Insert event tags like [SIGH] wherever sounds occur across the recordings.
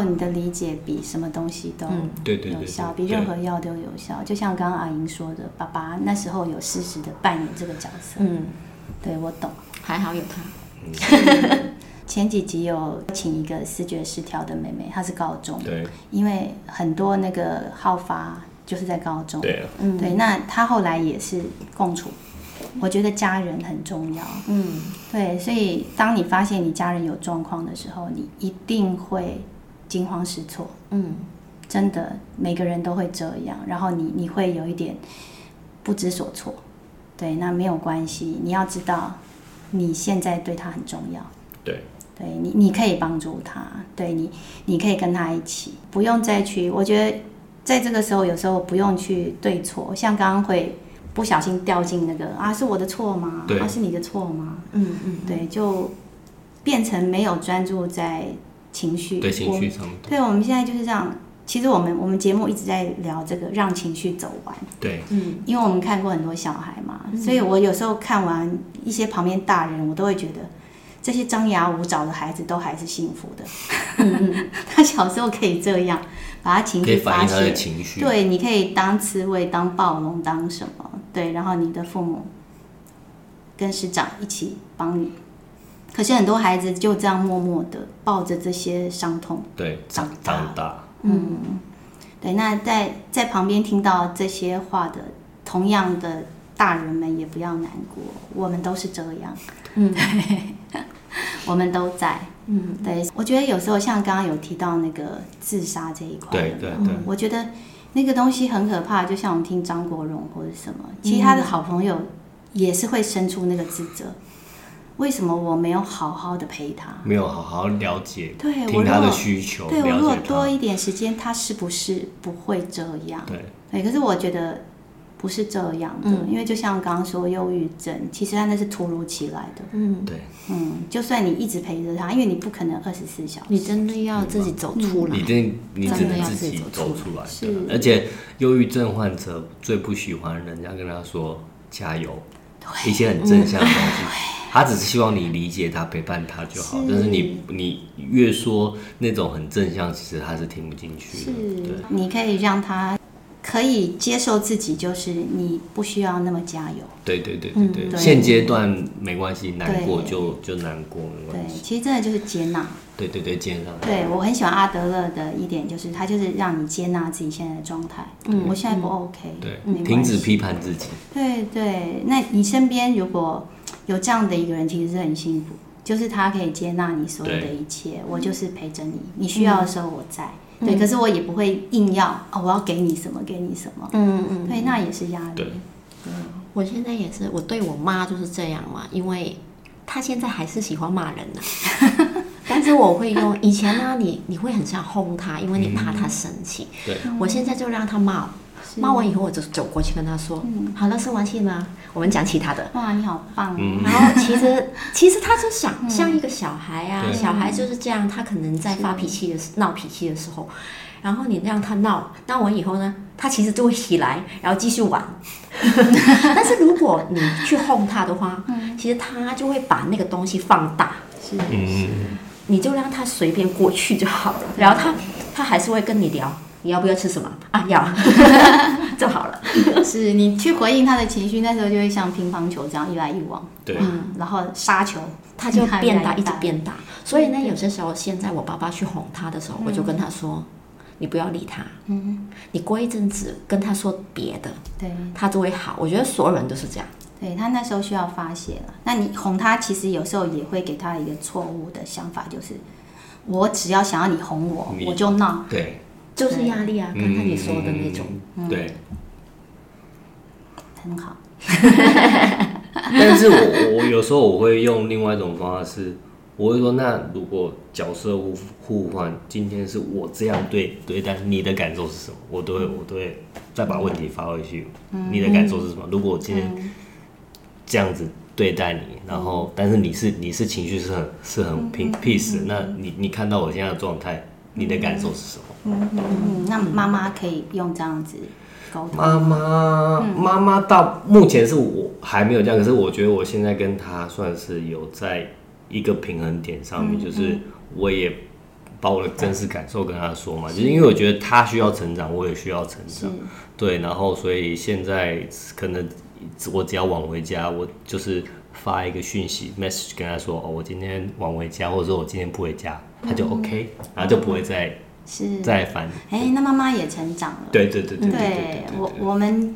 候你的理解比什么东西都对对有效，比任何药都有效。就像刚刚阿莹说的，爸爸那时候有适时的扮演这个角色。嗯，对我懂，还好有他。前几集有请一个视觉失调的妹妹，她是高中，对，因为很多那个好发就是在高中，对，嗯，对，那她后来也是共处。我觉得家人很重要，嗯，对，所以当你发现你家人有状况的时候，你一定会惊慌失措，嗯，真的每个人都会这样，然后你你会有一点不知所措，对，那没有关系，你要知道你现在对他很重要，对，对你你可以帮助他，对你你可以跟他一起，不用再去，我觉得在这个时候有时候不用去对错，像刚刚会。不小心掉进那个啊，是我的错吗？对，啊，是你的错吗？嗯嗯，对，就变成没有专注在情绪，对情绪上面。对，我们现在就是这样。其实我们我们节目一直在聊这个，让情绪走完。对，嗯，因为我们看过很多小孩嘛，所以我有时候看完一些旁边大人，我都会觉得这些张牙舞爪的孩子都还是幸福的。[LAUGHS] 他小时候可以这样。把他情绪发泄，情绪对，你可以当刺猬，当暴龙，当什么？对，然后你的父母跟师长一起帮你。可是很多孩子就这样默默的抱着这些伤痛，对，长大。长大，嗯，对。那在在旁边听到这些话的，同样的大人们也不要难过，我们都是这样。嗯，对，[LAUGHS] 我们都在。嗯，对，我觉得有时候像刚刚有提到那个自杀这一块，对对对，我觉得那个东西很可怕。就像我们听张国荣或者什么，其实他的好朋友也是会生出那个自责，为什么我没有好好的陪他，没有好好了解，对，听他的需求，对，我如果多一点时间，他是不是不会这样？对，对，可是我觉得。不是这样的，嗯、因为就像刚刚说，忧郁症其实他那是突如其来的。嗯，对，嗯，就算你一直陪着他，因为你不可能二十四小时，你真的要自己走出来，你真你只能自己走出来。是，而且忧郁症患者最不喜欢人家跟他说加油，一些很正向的东西，他只是希望你理解他、陪伴他就好。是但是你你越说那种很正向，其实他是听不进去的。是，对你可以让他。可以接受自己，就是你不需要那么加油。对对对对对，现阶段没关系，难过就就难过，没关系。对，其实真的就是接纳。对对对，接纳。对，我很喜欢阿德勒的一点，就是他就是让你接纳自己现在的状态。嗯，我现在不 OK。对，停止批判自己。对对，那你身边如果有这样的一个人，其实是很幸福，就是他可以接纳你所有的一切。我就是陪着你，你需要的时候我在。对，可是我也不会硬要哦，我要给你什么，给你什么。嗯嗯，对，那也是压力。对，我现在也是，我对我妈就是这样嘛，因为她现在还是喜欢骂人呢。[LAUGHS] 但是我会用以前呢，你你会很想轰她，因为你怕她生气。对，我现在就让她骂。骂完以后，我就走过去跟他说：“好了，生完气吗？我们讲其他的。”哇，你好棒！然后其实 [LAUGHS] 其实他就想像一个小孩啊，小孩就是这样，他可能在发脾气的闹脾气的时候，然后你让他闹，闹完以后呢，他其实就会起来，然后继续玩。[LAUGHS] 但是如果你去哄他的话，其实他就会把那个东西放大。是是，你就让他随便过去就好了。然后他他还是会跟你聊。你要不要吃什么啊？要，[LAUGHS] 就好了。是你去回应他的情绪，那时候就会像乒乓球这样一来一往。对，嗯，然后杀球，他就变大，一直变大。所以呢，有些时候，现在我爸爸去哄他的时候，我就跟他说：“你不要理他，嗯，你过一阵子跟他说别的，对，他就会好。”我觉得所有人都是这样。对，他那时候需要发泄了。那你哄他，其实有时候也会给他一个错误的想法，就是我只要想要你哄我，我就闹。对。就是压力啊，刚才你说的那种，对，很好。但是我我有时候我会用另外一种方法，是我会说，那如果角色互互换，今天是我这样对对待，你的感受是什么？我都会我都会再把问题发回去，你的感受是什么？如果我今天这样子对待你，然后但是你是你是情绪是很是很平 peace，那你你看到我现在的状态，你的感受是什么？嗯嗯嗯，那妈妈可以用这样子沟。妈妈妈妈到目前是我还没有这样，可是我觉得我现在跟她算是有在一个平衡点上面，就是我也把我的真实感受跟他说嘛，就是因为我觉得他需要成长，我也需要成长，对，然后所以现在可能我只要晚回家，我就是发一个讯息 message 跟他说，哦，我今天晚回家，或者说我今天不回家，他就 OK，然后就不会再是再烦。哎，那妈妈也成长了，对对对对，对我我们。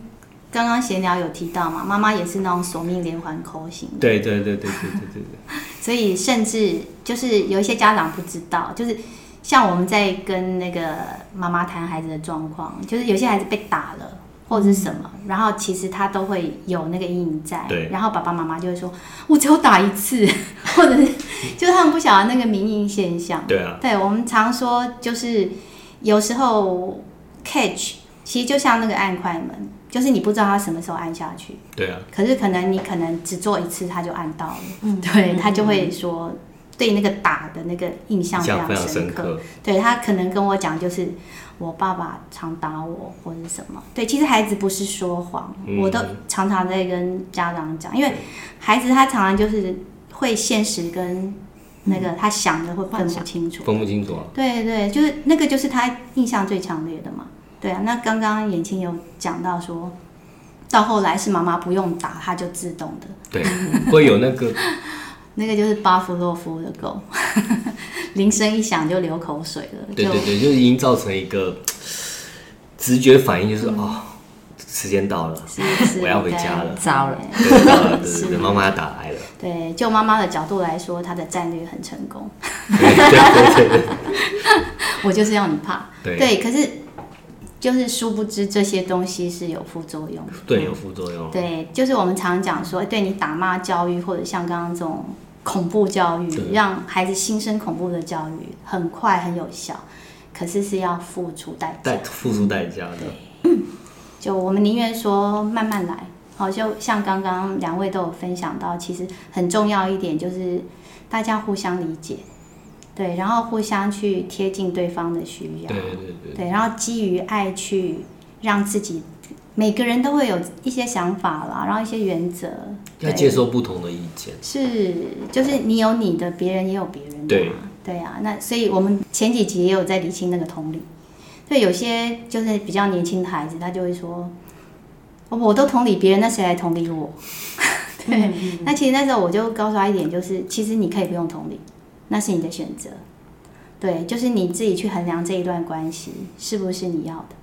刚刚闲聊有提到嘛，妈妈也是那种索命连环扣型。对对对对对对对 [LAUGHS] 所以甚至就是有一些家长不知道，就是像我们在跟那个妈妈谈孩子的状况，就是有些孩子被打了或者是什么，然后其实他都会有那个阴影在。对。然后爸爸妈妈就会说：“我只有打一次，[LAUGHS] 或者是就是他们不晓得那个明阴现象。”对啊。对，我们常说就是有时候 catch 其实就像那个按快门。就是你不知道他什么时候按下去，对啊。可是可能你可能只做一次他就按到了，嗯，对，他就会说对那个打的那个印象非常深刻。常深刻对，他可能跟我讲，就是我爸爸常打我或者什么。对，其实孩子不是说谎，嗯，我都常常在跟家长讲，因为孩子他常常就是会现实跟那个他想的会分不清楚，分不清楚啊。对对，就是那个就是他印象最强烈的嘛。对啊，那刚刚眼青有讲到说，到后来是妈妈不用打，他就自动的。对，会有那个，那个就是巴甫洛夫的狗，[LAUGHS] 铃声一响就流口水了。对对对，就已经造成一个直觉反应，就是、嗯、哦，时间到了，我要回家了，糟了，对，糟了，对对对，妈妈要打来了。对，就妈妈的角度来说，她的战略很成功。对对对，对，[LAUGHS] 我就是要你怕。对，对，可是。就是殊不知这些东西是有副作用的，对，有副作用。对，就是我们常讲说，对你打骂教育，或者像刚刚这种恐怖教育，让孩子心生恐怖的教育，很快很有效，可是是要付出代价，付出代价的。对，就我们宁愿说慢慢来。好，就像刚刚两位都有分享到，其实很重要一点就是大家互相理解。对，然后互相去贴近对方的需要，对对对，对，然后基于爱去让自己，每个人都会有一些想法啦，然后一些原则，要接受不同的意见，是，就是你有你的，别人也有别人的，对，对啊，那所以我们前几集也有在理清那个同理，对，有些就是比较年轻的孩子，他就会说，我都同理别人，那谁来同理我？[LAUGHS] 对，嗯嗯，那其实那时候我就告诉他一点，就是其实你可以不用同理。那是你的选择，对，就是你自己去衡量这一段关系是不是你要的，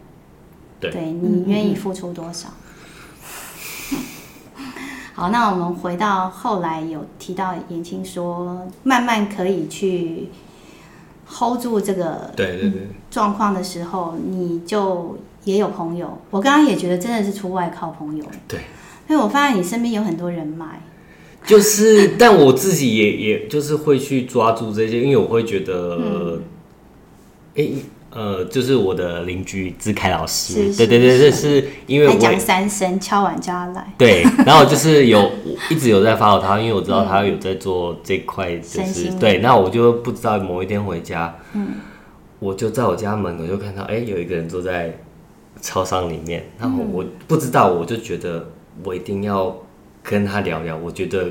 对，对你愿意付出多少。嗯 [LAUGHS] 嗯好，那我们回到后来有提到言青说，慢慢可以去 hold 住这个对对对状况的时候，你就也有朋友。我刚刚也觉得真的是出外靠朋友，对，因为我发现你身边有很多人脉。就是，但我自己也也就是会去抓住这些，因为我会觉得，哎、嗯欸，呃，就是我的邻居志凯老师，对对对，这是因为我讲三声敲完叫他来，对，[LAUGHS] 然后就是有一直有在 follow 他，因为我知道他有在做这块，就是、嗯、对，那我就不知道某一天回家，嗯，我就在我家门口就看到，哎、欸，有一个人坐在超商里面，然后我不知道，我就觉得我一定要。跟他聊聊，我觉得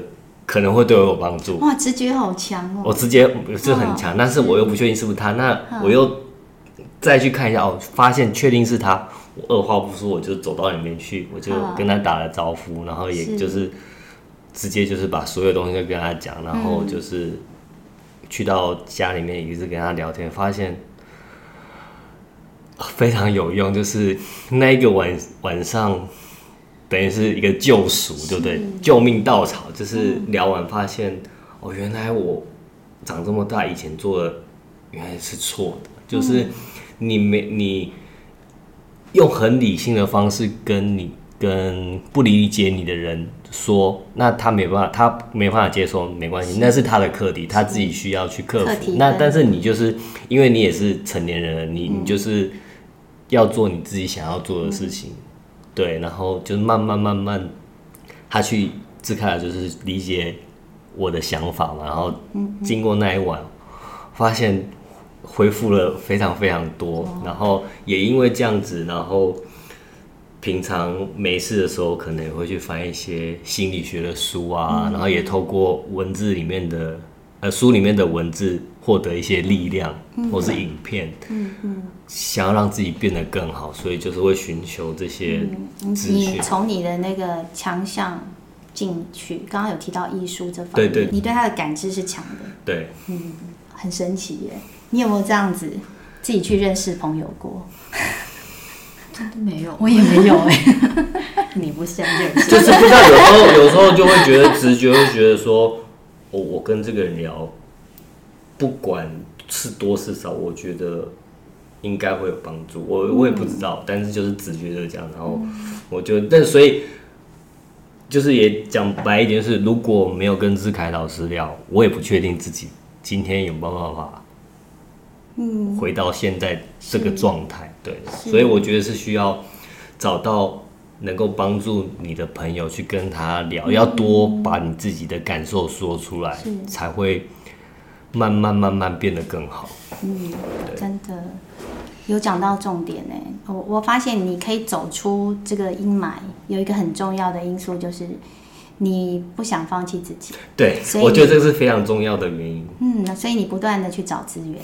可能会对我有帮助。哇，直觉好强哦！我直觉是很强，但是我又不确定是不是他。那我又再去看一下哦，发现确定是他，我二话不说，我就走到里面去，我就跟他打了招呼，然后也就是直接就是把所有东西都跟他讲，然后就是去到家里面一直跟他聊天，发现非常有用，就是那一个晚晚上。等于是一个救赎，对不对？救命稻草，就是聊完发现，嗯、哦，原来我长这么大以前做的原来是错的，就是你没你用很理性的方式跟你跟不理解你的人说，那他没办法，他没办法接受，没关系，那是他的课题，他自己需要去克服。那但是你就是因为你也是成年人了，你你就是要做你自己想要做的事情。嗯对，然后就慢慢慢慢，他去自开了，就是理解我的想法嘛。然后经过那一晚，发现恢复了非常非常多。然后也因为这样子，然后平常没事的时候，可能也会去翻一些心理学的书啊。然后也透过文字里面的呃书里面的文字，获得一些力量，或是影片，嗯嗯，想要让自己变得更好，所以就是会寻求这些资讯。你从你的那个强项进去，刚刚有提到艺术这方面，对对，你对他的感知是强的，对，嗯，很神奇耶。你有没有这样子自己去认识朋友过？[LAUGHS] 真的没有，我也没有哎。[LAUGHS] 你不相认识，就是不知道有时候有时候就会觉得直觉会觉得说，我我跟这个人聊。不管是多是少，我觉得应该会有帮助。我我也不知道，嗯、但是就是直觉就是这样。然后我就，但所以就是也讲白一点，就是如果没有跟志凯老师聊，我也不确定自己今天有没有办法，嗯，回到现在这个状态。嗯、对，所以我觉得是需要找到能够帮助你的朋友去跟他聊，嗯、要多把你自己的感受说出来，才会。慢慢慢慢变得更好。嗯，真的有讲到重点呢。我我发现你可以走出这个阴霾，有一个很重要的因素就是你不想放弃自己。对，所以我觉得这是非常重要的原因。嗯，所以你不断的去找资源，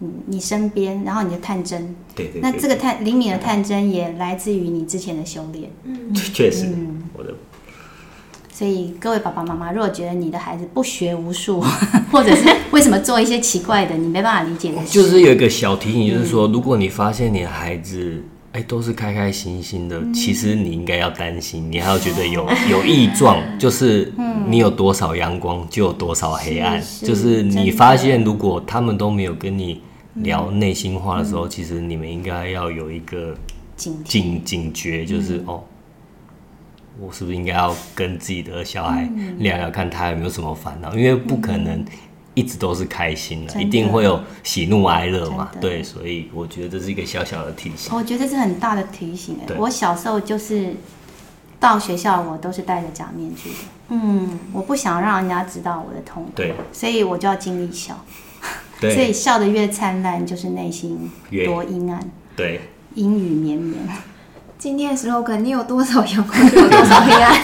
嗯，你身边，然后你的探针。对对。那这个探灵敏的探针也来自于你之前的修炼。嗯，[LAUGHS] 确实。嗯，我的。所以各位爸爸妈妈，如果觉得你的孩子不学无术，[LAUGHS] 或者是为什么做一些奇怪的，你没办法理解的，就是有一个小提醒，就是说，如果你发现你的孩子哎、欸、都是开开心心的，嗯、其实你应该要担心，你还要觉得有 [LAUGHS] 有异状，就是你有多少阳光就有多少黑暗，是是就是你发现如果他们都没有跟你聊内心话的时候，嗯、其实你们应该要有一个警警警觉，就是、嗯、哦。我是不是应该要跟自己的小孩聊聊，看他有没有什么烦恼？因为不可能一直都是开心的，一定会有喜怒哀乐嘛。对，所以我觉得这是一个小小的提醒。我觉得这是很大的提醒。哎，我小时候就是到学校，我都是戴着假面具的。嗯，我不想让人家知道我的痛苦，对，所以我就要尽力笑。对，所以笑得越灿烂，就是内心多阴暗。对，阴雨绵绵。今天的时候，可能你有多少阳光，就有多少黑暗。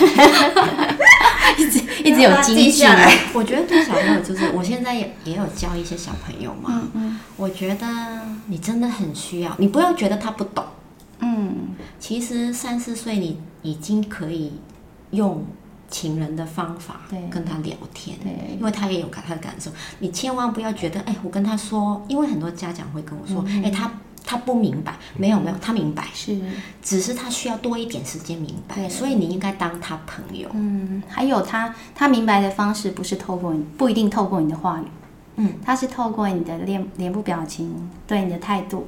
[LAUGHS] 一直一直有记下来。我觉得对小朋友，就是我现在也也有教一些小朋友嘛。嗯嗯。我觉得你真的很需要，你不要觉得他不懂。嗯。其实三四岁，你已经可以用情人的方法跟他聊天。因为他也有他的感受，你千万不要觉得，哎，我跟他说，因为很多家长会跟我说，哎，他。他不明白，没有没有，他明白，是，只是他需要多一点时间明白，所以你应该当他朋友。嗯，还有他，他明白的方式不是透过你，不一定透过你的话语，嗯，他是透过你的脸脸部表情，对你的态度。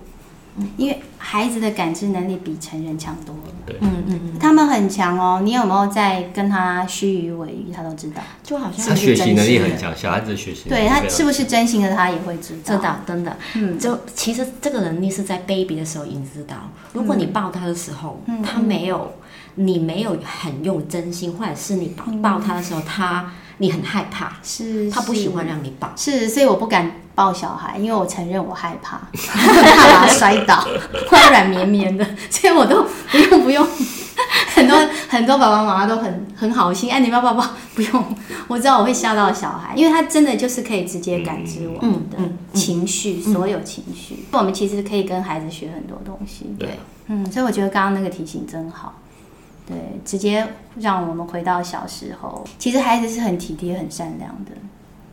因为孩子的感知能力比成人强多了，对，嗯嗯嗯，他们很强哦。你有没有在跟他虚与委蛇，他都知道，就好像他学习能力很强，小孩子学习对他是不是真心的，他也会知道，知道，真的，嗯，就其实这个能力是在 baby 的时候已经知道。如果你抱他的时候，他没有，你没有很用真心，或者是你抱抱他的时候，他你很害怕，是，他不喜欢让你抱，是，所以我不敢。抱小孩，因为我承认我害怕，[LAUGHS] 怕把他摔倒，[LAUGHS] 怕软绵绵的，所以我都不用不用。很多很多爸爸妈妈都很很好心，哎，你不要抱抱，不用。我知道我会吓到小孩，因为他真的就是可以直接感知我们的情绪，嗯嗯嗯、所有情绪。嗯、我们其实可以跟孩子学很多东西。对，嗯，所以我觉得刚刚那个提醒真好。对，直接让我们回到小时候，其实孩子是很体贴、很善良的。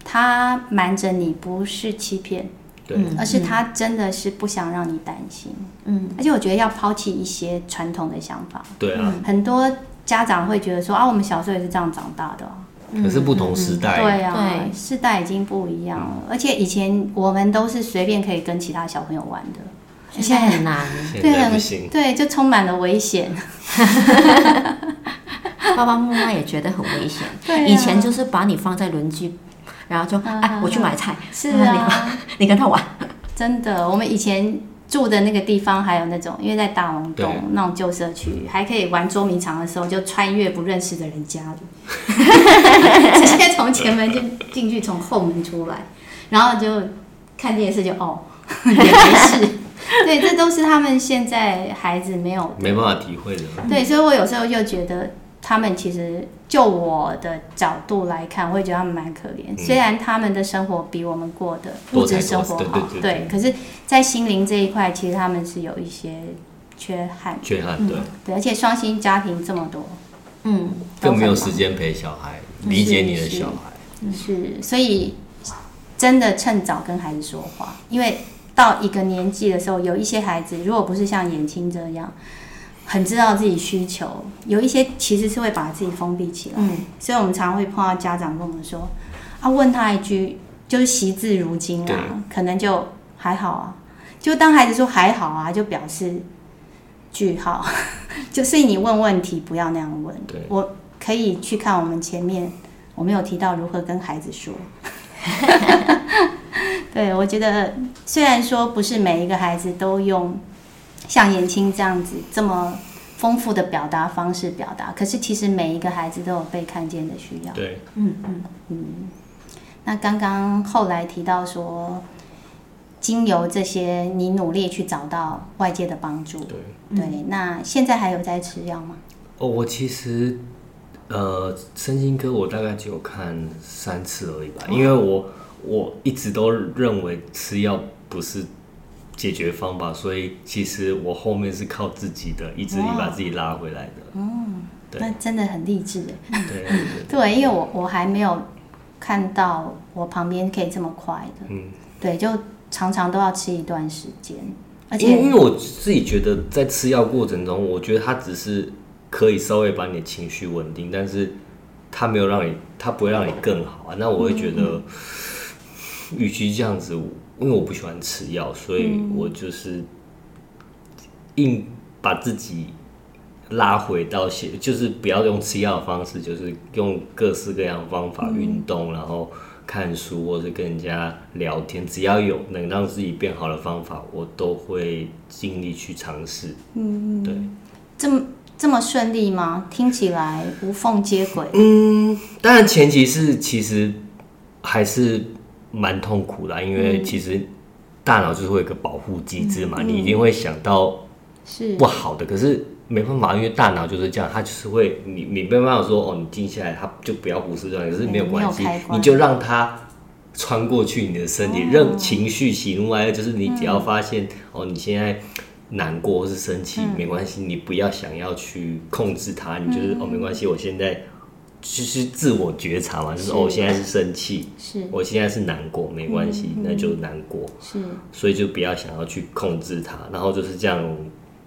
他瞒着你不是欺骗，对，而是他真的是不想让你担心，嗯，而且我觉得要抛弃一些传统的想法，对啊，很多家长会觉得说啊，我们小时候也是这样长大的，可是不同时代，对啊，对，世代已经不一样了，而且以前我们都是随便可以跟其他小朋友玩的，现在很难，对，很对，就充满了危险，[LAUGHS] 爸爸妈妈也觉得很危险，对，以前就是把你放在轮机。然后就哎，我去买菜。是啊，[LAUGHS] [LAUGHS] 你跟他玩。真的，我们以前住的那个地方还有那种，因为在大龙洞那种旧社区，还可以玩捉迷藏的时候，就穿越不认识的人家里，直接从前门就进去，从后门出来，然后就看电视就哦，也没事。[LAUGHS] 对，这都是他们现在孩子没有没办法体会的。对，所以我有时候就觉得他们其实。就我的角度来看，我会觉得他们蛮可怜。嗯、虽然他们的生活比我们过的物质生活好，对，对，对，对，对，可是，在心灵这一块，其实他们是有一些缺憾。缺憾，对、嗯，对，而且双薪家庭这么多，嗯，更没有时间陪小孩，理解你的小孩，是，所以真的趁早跟孩子说话，因为到一个年纪的时候，有一些孩子，如果不是像眼青这样。很知道自己需求，有一些其实是会把自己封闭起来，嗯，所以我们常常会碰到家长跟我们说，啊，问他一句，就是惜字如金啊，可能就还好啊，就当孩子说还好啊，就表示句号，[LAUGHS] 就所以你问问题不要那样问，对，我可以去看我们前面，我们有提到如何跟孩子说，[LAUGHS] 对，我觉得虽然说不是每一个孩子都用。像颜青这样子这么丰富的表达方式表达，可是其实每一个孩子都有被看见的需要。对，嗯嗯嗯。那刚刚后来提到说，经由这些你努力去找到外界的帮助。对对。那现在还有在吃药吗？哦，我其实呃，身心科我大概只有看三次而已吧，因为我我一直都认为吃药不是。解决方法，所以其实我后面是靠自己的意志力把自己拉回来的。嗯，那真的很励志哎。对对，对，对，[LAUGHS] 因为我我还没有看到我旁边可以这么快的。嗯，对，就常常都要吃一段时间，而且因为我自己觉得在吃药过程中，我觉得它只是可以稍微把你的情绪稳定，但是它没有让你，它不会让你更好啊。那我会觉得，与其这样子。因为我不喜欢吃药，所以我就是硬把自己拉回到写，就是不要用吃药的方式，就是用各式各样的方法运动，然后看书或者跟人家聊天，只要有能让自己变好的方法，我都会尽力去尝试。嗯，对，这么这么顺利吗？听起来无缝接轨。嗯，当然前提是其实还是。蛮痛苦的，因为其实大脑就是会有个保护机制嘛，嗯、你一定会想到是。不好的，是可是没办法，因为大脑就是这样，它就是会你你没办法说哦，你静下来，它就不要胡思乱想，可是没有关系，你就让它穿过去你的身体，任、哦、情绪喜怒哀乐，就是你只要发现、嗯、哦，你现在难过或是生气，嗯、没关系，你不要想要去控制它，你就是、嗯、哦，没关系，我现在。其实自我觉察嘛，就是，哦，我现在是生气，是。我现在是难过，没关系，嗯、那就难过，是，所以就不要想要去控制它，然后就是这样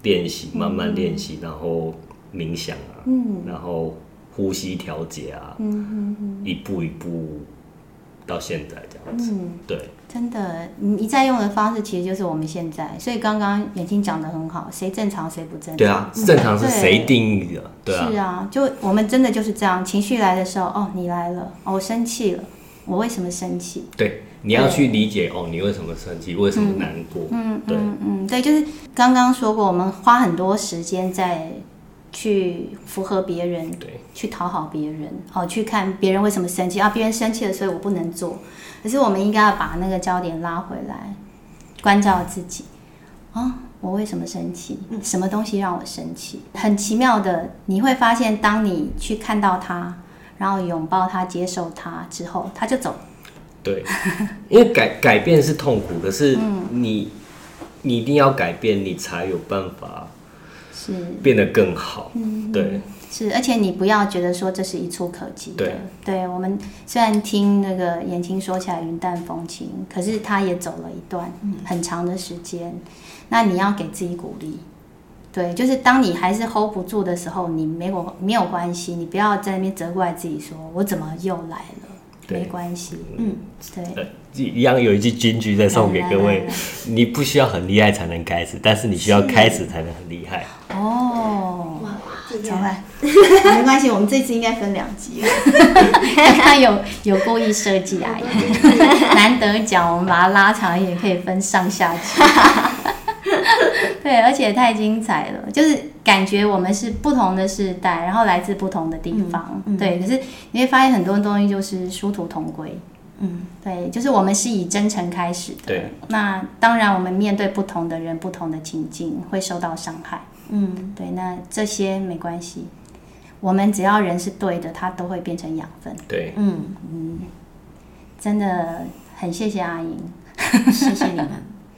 练习，慢慢练习，嗯、然后冥想啊，嗯，然后呼吸调节啊，嗯嗯嗯，一步一步到现在这样子，嗯、对。真的，你在用的方式其实就是我们现在，所以刚刚眼睛讲的很好，谁正常谁不正常？对啊，正常是谁定义的？对，啊，是啊，就我们真的就是这样，情绪来的时候，哦，你来了，哦，我生气了，我为什么生气？对，你要去理解哦，你为什么生气，为什么难过？嗯，对，嗯嗯，对，就是刚刚说过，我们花很多时间在去符合别人，对，去讨好别人，哦，去看别人为什么生气啊，别人生气了，所以我不能做。可是我们应该要把那个焦点拉回来，关照自己。哦，我为什么生气？什么东西让我生气？很奇妙的，你会发现，当你去看到他，然后拥抱他、接受他之后，他就走。对，[LAUGHS] 因为改改变是痛苦，可是你、嗯、你一定要改变，你才有办法是变得更好。嗯、对。是，而且你不要觉得说这是一触可及的。对，对，我们虽然听那个眼睛说起来云淡风轻，可是他也走了一段很长的时间。嗯、那你要给自己鼓励。对，就是当你还是 hold 不住的时候，你没有没有关系，你不要在那边责怪自己，说我怎么又来了？对没关系。嗯，对。一样有一句金句在送给各位：你不需要很厉害才能开始，但是你需要开始才能很厉害。哦。怎么办？没关系，我们这次应该分两集。[LAUGHS] 他有有故意设计啊，[LAUGHS] 难得讲，我们把它拉长一点，可以分上下集。[LAUGHS] 对，而且太精彩了，就是感觉我们是不同的世代，然后来自不同的地方。嗯嗯、对，可是你会发现很多东西就是殊途同归。嗯，对，就是我们是以真诚开始的。对，那当然，我们面对不同的人、不同的情境，会受到伤害。嗯，对，那这些没关系。我们只要人是对的，它都会变成养分。对，嗯，嗯，真的很谢谢阿莹，谢谢你们，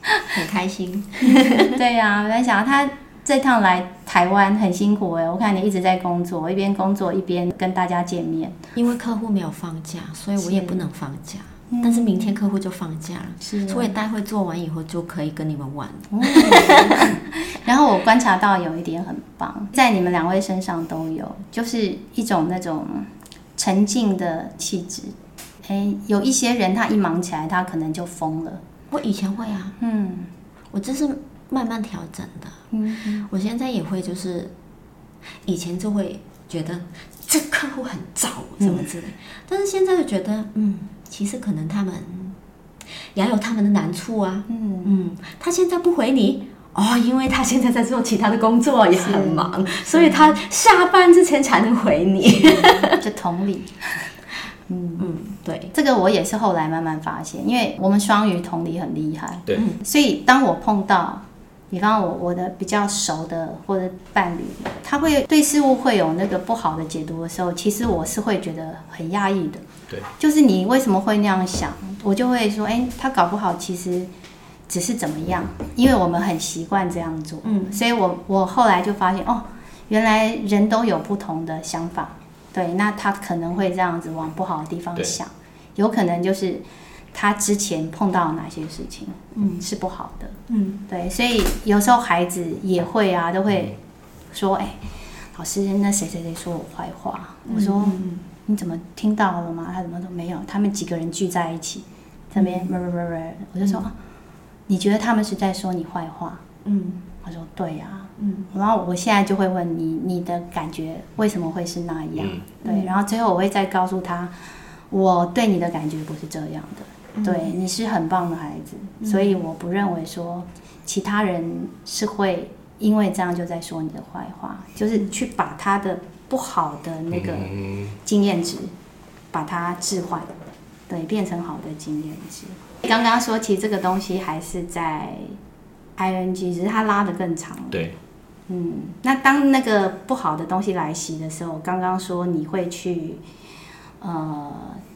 很开心。[LAUGHS] 对呀、啊，我在想他这趟来台湾很辛苦哎，我看你一直在工作，一边工作一边跟大家见面。因为客户没有放假，所以我也不能放假。嗯、但是明天客户就放假了，是，所以待会做完以后就可以跟你们玩。嗯、[LAUGHS] 然后我观察到有一点很棒，在你们两位身上都有，就是一种那种沉静的气质。哎，有一些人他一忙起来，他可能就疯了。我以前会啊，嗯，我这是慢慢调整的。嗯，嗯，我现在也会，就是以前就会觉得这客户很糟，什么之类，嗯、但是现在就觉得，嗯。其实可能他们也有他们的难处啊。嗯嗯，他现在不回你哦，因为他现在在做其他的工作，也很忙，所以他下班之前才能回你。就同理。[LAUGHS] 嗯嗯，对，这个我也是后来慢慢发现，因为我们双鱼同理很厉害。对，所以当我碰到，比方我我的比较熟的或者伴侣，他会对事物会有那个不好的解读的时候，其实我是会觉得很压抑的。对，就是你为什么会那样想？我就会说，哎，他搞不好其实只是怎么样，因为我们很习惯这样做。嗯，所以我我后来就发现，哦，原来人都有不同的想法。对，那他可能会这样子往不好的地方想，有可能就是他之前碰到哪些事情，嗯，是不好的。嗯，对，所以有时候孩子也会啊，都会说，哎，老师，那谁谁谁说我坏话？我说。嗯你怎么听到了吗？他怎么都没有？他们几个人聚在一起，这边，我就说，你觉得他们是在说你坏话？嗯，他说对呀，嗯，然后我现在就会问你，你的感觉为什么会是那样？对，然后最后我会再告诉他，我对你的感觉不是这样的，对，你是很棒的孩子，所以我不认为说其他人是会因为这样就在说你的坏话，就是去把他的。不好的那个经验值，把它置换，对，变成好的经验值。刚刚说，其实这个东西还是在 ING，只是它拉的更长了。对，嗯，那当那个不好的东西来袭的时候，刚刚说你会去呃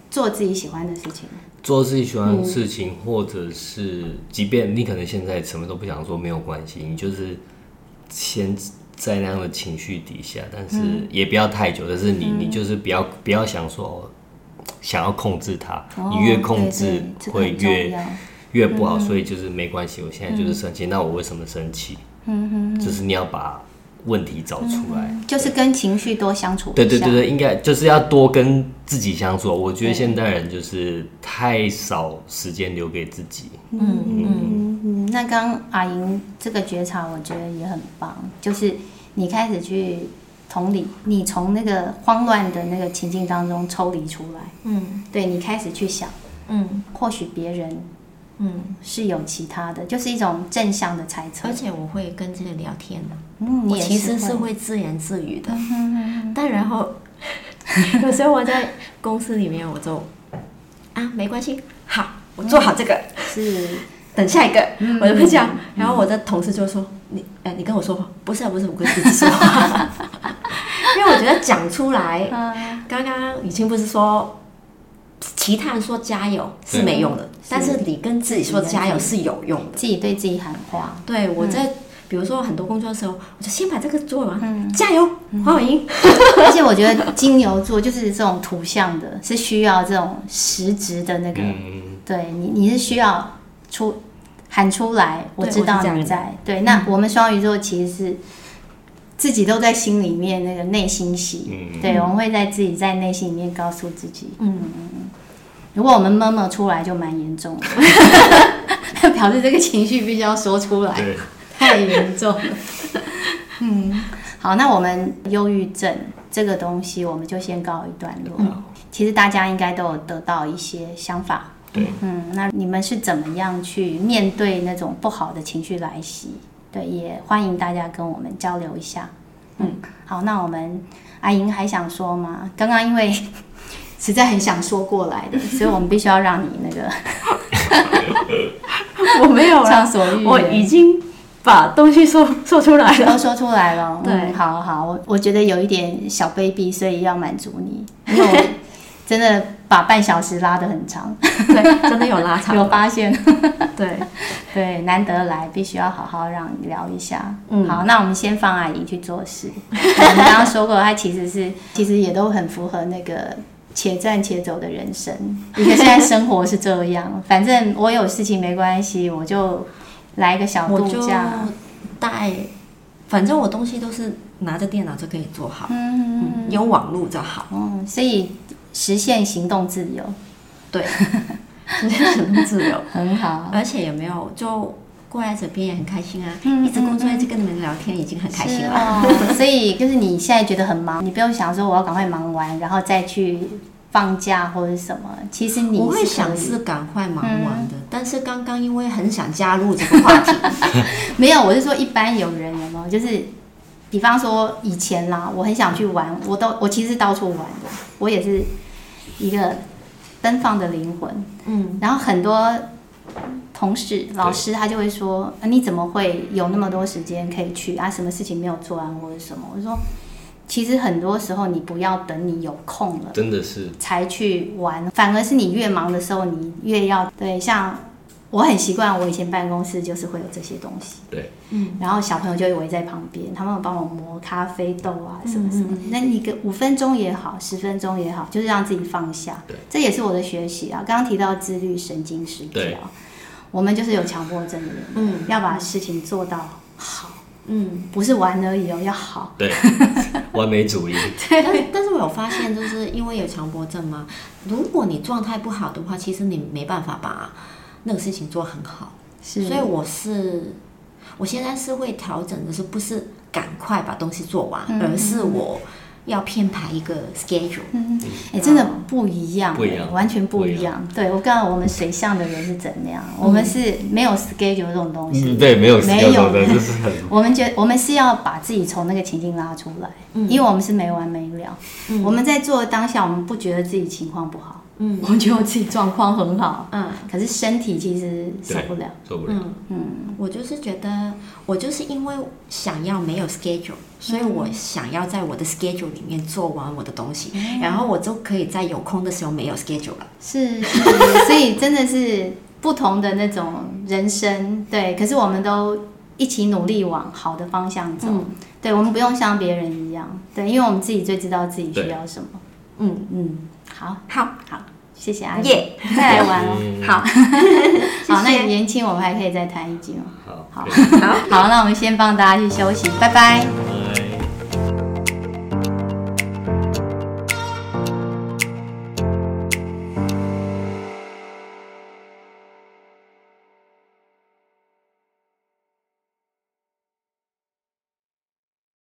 做自己喜欢的事情，做自己喜欢的事情，嗯、或者是即便你可能现在什么都不想做，没有关系，你就是先。在那样的情绪底下，但是也不要太久。嗯、但是你，你就是不要不要想说想要控制它，哦、你越控制会越越不好。嗯、所以就是没关系，我现在就是生气，嗯、那我为什么生气？嗯哼，就是你要把问题找出来，嗯、就是跟情绪多相处。对对对对，应该就是要多跟自己相处。我觉得现代人就是太少时间留给自己。嗯嗯。嗯嗯，那刚阿莹这个觉察，我觉得也很棒，就是你开始去同理，你从那个慌乱的那个情境当中抽离出来，嗯，对，你开始去想，嗯，或许别人，嗯，是有其他的，就是一种正向的猜测。而且我会跟这个聊天的，嗯，我其实是会。自言自语的，嗯、但然后 [LAUGHS] 有时候我在公司里面，我就啊，没关系，好，我做好这个、嗯、是。等下一个，我就会这样。然后我的同事就说：“你，哎，你跟我说话，不是啊，不是，我跟自己说话。[LAUGHS] 因为我觉得讲出来，刚刚已经不是说其他人说加油是没用的，但是你跟自己说加油是有用的。自己对自己喊话。对，我在比如说很多工作的时候，我就先把这个做完，加油，黄伟英。[LAUGHS] 而且我觉得金牛座就是这种图像的，是需要这种实质的那个，对你，你是需要出。喊出来，我知道你在。对，对，那我们双鱼座其实是自己都在心里面那个内心戏。嗯、对，我们会在自己在内心里面告诉自己嗯。嗯，如果我们闷闷出来，就蛮严重的，[LAUGHS] 表示这个情绪必须要说出来，太严重了。[LAUGHS] 嗯，好，那我们忧郁症这个东西，我们就先告一段落。嗯、其实大家应该都有得到一些想法。对，嗯，那你们是怎么样去面对那种不好的情绪来袭？对，也欢迎大家跟我们交流一下。嗯，好，那我们阿莹还想说吗？刚刚因为实在很想说过来的，[LAUGHS] 所以我们必须要让你那个，[LAUGHS] 我没有畅所欲言，我已经把东西说说出来了，都说出来了。对，嗯、好好，我我觉得有一点小卑鄙，所以要满足你，因为我真的把半小时拉得很长，对，真的有拉长，[LAUGHS] 有发现，对。对，难得来，必须要好好让你聊一下。嗯，好，那我们先放阿姨去做事。我们刚刚说过，她其实是其实也都很符合那个且战且走的人生。一个现在生活是这样，[LAUGHS] 反正我有事情没关系，我就。来一个小度假，带，反正我东西都是拿着电脑就可以做好，嗯，嗯，有网络就好，嗯，所以实现行动自由，对，实现行动自由。[LAUGHS] 很好，而且也没有就过来这边也很开心啊，嗯，一直工作一直跟你们聊天已经很开心了，[LAUGHS] 哦、所以就是你现在觉得很忙，你不用想说我要赶快忙完，然后再去。放假或者什么，其实你我会想是赶快忙完的，嗯、但是刚刚因为很想加入这个话题，[LAUGHS] 没有，我是说一般有人有没有？就是比方说以前啦，我很想去玩，我都我其实到处玩的，我也是一个奔放的灵魂，嗯，然后很多同事老师他就会说，啊，你怎么会有那么多时间可以去啊？什么事情没有做完或者什么？我就说。其实很多时候，你不要等你有空了，真的是才去玩，反而是你越忙的时候，你越要对。像我很习惯，我以前办公室就是会有这些东西，对，嗯，然后小朋友就会围在旁边，他们会帮我磨咖啡豆啊，什么什么。那你个五分钟也好，十分钟也好，就是让自己放下，对，这也是我的学习啊。刚刚提到自律神经失调，我们就是有强迫症的人，嗯，要把事情做到好。嗯，不是玩而已哦，要好。对，[LAUGHS] 完美主义。对，但但是我有发现，就是因为有强迫症嘛，如果你状态不好的话，其实你没办法把那个事情做很好。是，所以我是，我现在是会调整的，是不是赶快把东西做完，嗯、而是我。要编排一个 schedule，嗯，哎，真的不一样，不一样，完全不一样。对，我告诉我们水象的人是怎么样，我们是没有 schedule 这种东西，对，没有 schedule 的，[LAUGHS] 就是很。我们觉得我们是要把自己从那个情境拉出来，因为我们是没完没了。我们在做当下，我们不觉得自己情况不好，嗯，我觉得我自己状况很好，嗯，可是身体其实受不了，受不了。嗯，我就是觉得，我就是因为想要没有 schedule。所以我想要在我的 schedule 里面做完我的东西，嗯、然后我就可以在有空的时候没有 schedule 了。是，是，[LAUGHS] 所以真的是不同的那种人生，对。可是我们都一起努力往好的方向走，嗯、对，我们不用像别人一样，对，因为我们自己最知道自己需要什么。对嗯嗯，好，好，好。谢谢阿耶，Yeah. 再来玩哦。嗯、好，好，[LAUGHS] 那你年轻，我们还可以再谈一集哦。好，好，好，好，那我们先帮大家去休息，拜拜。